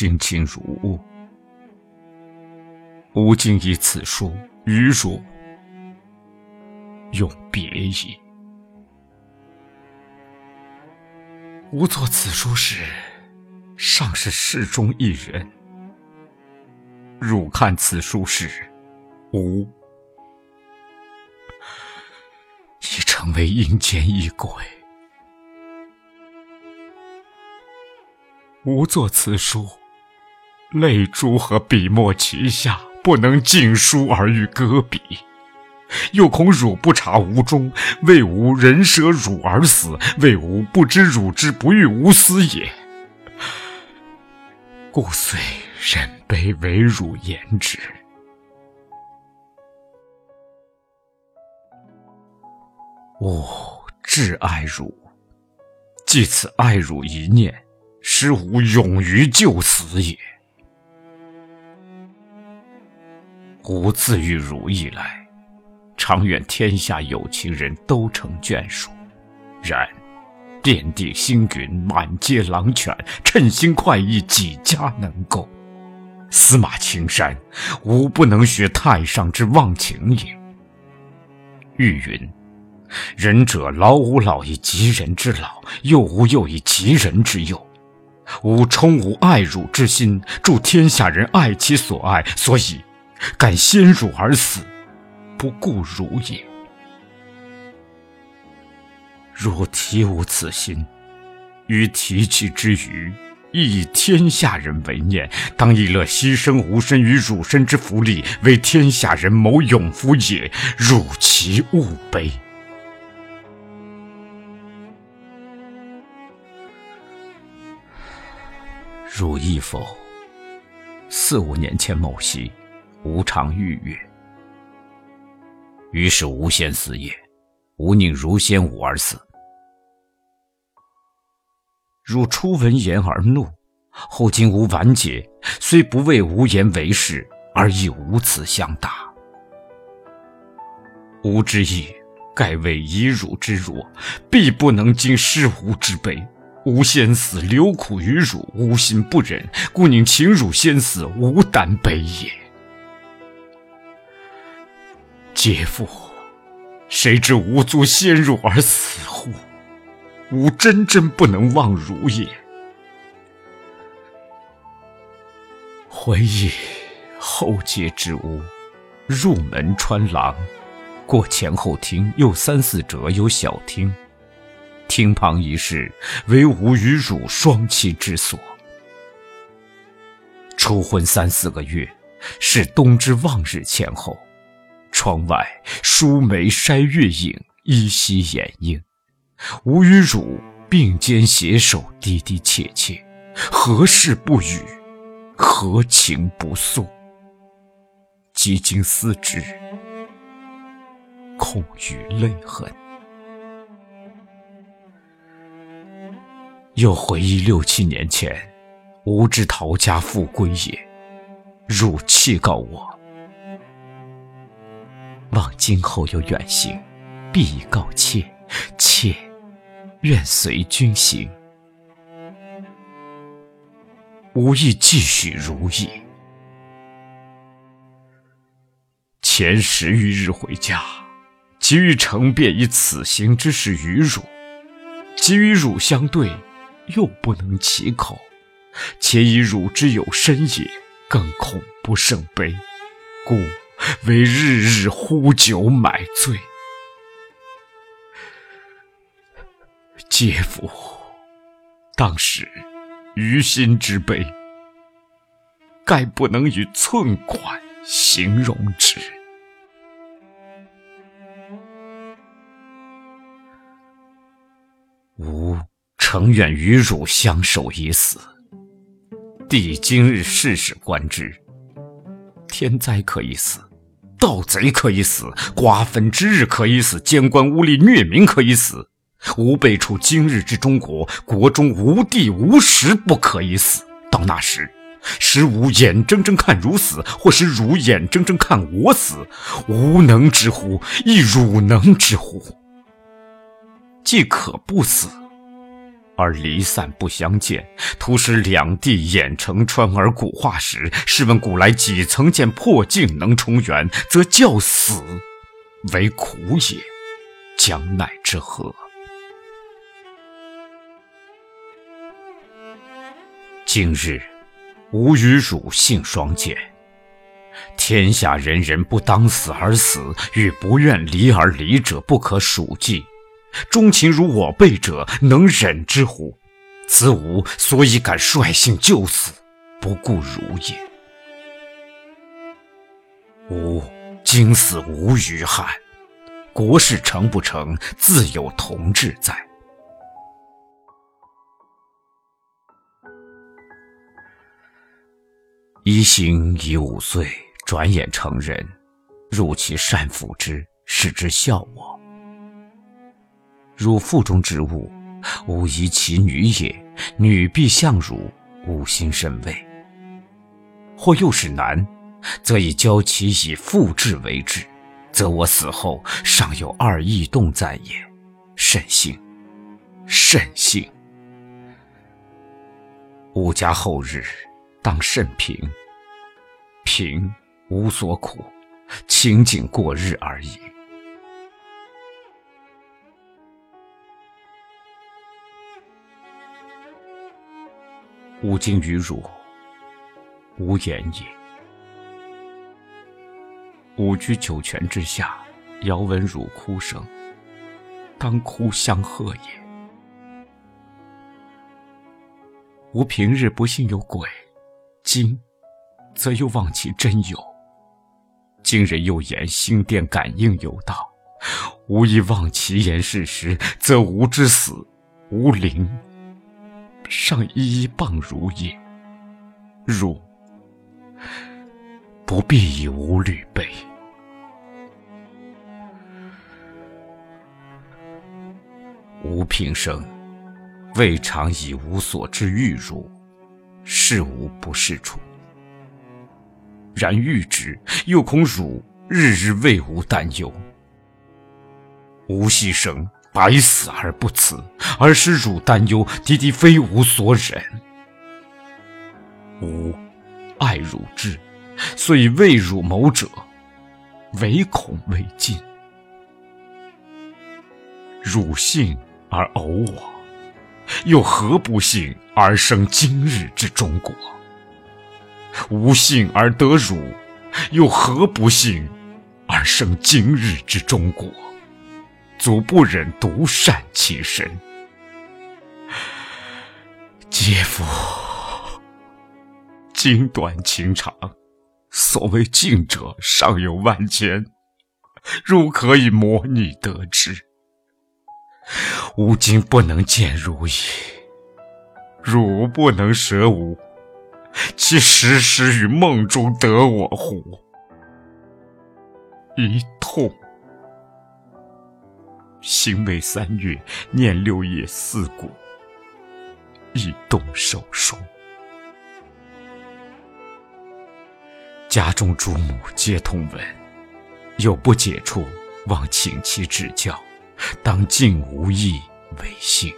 亦应卿卿如晤。吾今以此书与汝永别矣。吾作此书时，尚是世中一人；汝看此书时，吾已成为阴间一鬼。吾作此书，泪珠和笔墨齐下，不能尽书而欲搁笔，又恐汝不察吾衷，为吾人舍汝而死，为吾不知汝之不欲吾死也。故遂忍悲为汝言之。吾挚爱汝，即此爱汝一念。使吾勇于就死也。吾自遇汝以来，常愿天下有情人都成眷属。然遍地星云，满街狼犬，称心快意，几家能够？司马青山，吾不能学太上之忘情也。玉云：仁者老吾老以及人之老，幼吾幼以及人之幼。吾充吾爱汝之心，助天下人爱其所爱，所以敢先汝而死，不顾汝也。若提吾此心，于提起之余，亦以天下人为念，当亦乐牺牲吾身与汝身之福利，为天下人谋永福也。汝其勿悲。汝意否？四五年前某夕，吾常欲月，于是吾先死也。吾宁如先吾而死。汝初闻言而怒，后今吾完结，虽不为无言为事，而亦无此相答。吾之意，盖为以汝之弱，必不能经失吾之悲。吾先死，留苦于汝，吾心不忍，故宁请汝先死，吾胆悲也。嗟夫！谁知吾卒先汝而死乎？吾真真不能忘汝也。回忆后街之屋，入门穿廊，过前后厅，又三四折有小厅。厅旁一室，为吾与汝双栖之所。初婚三四个月，是冬之望日前后。窗外疏梅筛月影，依稀掩映。吾与汝并肩携手，的的切切，何事不语？何情不诉？几经思之，恐余泪痕。又回忆六七年前，吾之陶家复归也。汝弃告我，望今后有远行，必以告妾。妾愿随君行。吾亦继续如意。前十余日回家，即于呈便以此行之事与汝，即与汝相对。又不能启口，且以汝之有身也，更恐不胜悲，故为日日呼酒买醉。嗟夫！当时于心之悲，盖不能以寸款形容之。吾。诚愿与汝相守以死。帝今日世事观之，天灾可以死，盗贼可以死，瓜分之日可以死，奸官污吏虐民可以死。吾辈处今日之中国，国中无地无时不可以死。到那时，使吾眼睁睁看汝死，或使汝眼睁睁看我死，吾能之乎？亦汝能之乎？既可不死。而离散不相见，徒使两地眼成川而古化时。试问古来几曾见破镜能重圆？则教死为苦也，将奈之何？今日吾与汝性双见，天下人人不当死而死，与不愿离而离者不可数计。钟情如我辈者，能忍之乎？此吾所以敢率性就死，不顾汝也。吾今死无余憾，国事成不成，自有同志在。一行已五岁，转眼成人，入其善抚之，使之孝我。汝腹中之物，吾宜其女也。女必相汝，吾心甚慰。或又是男，则以教其以父志为之，则我死后尚有二异动在也，甚幸，甚幸。吾家后日当甚平，平无所苦，清静过日而已。吾今与汝无言也。吾居九泉之下，遥闻汝哭声，当哭相和也。吾平日不信有鬼，今则又望其真有。今人又言心电感应有道，吾亦望其言是实，则吾之死无灵。尚一一谤汝也，汝不必以无虑悲。吾平生未尝以无所知遇汝，是无不是处。然遇之，又恐汝日日为吾担忧。吾牺牲。百死而不辞，而使汝担忧，敌敌非吾所忍。吾爱汝之，遂为汝谋者，唯恐未尽。汝幸而偶我，又何不幸而生今日之中国？吾幸而得汝，又何不幸而生今日之中国？足不忍独善其身，嗟夫！经短情长，所谓近者尚有万千，汝可以模拟得之。吾今不能见汝矣，汝不能舍吾，其时时于梦中得我乎？一痛。行为三月，念六月四谷已动手术。家中诸母皆同闻，有不解处，望请其指教，当尽无益为幸。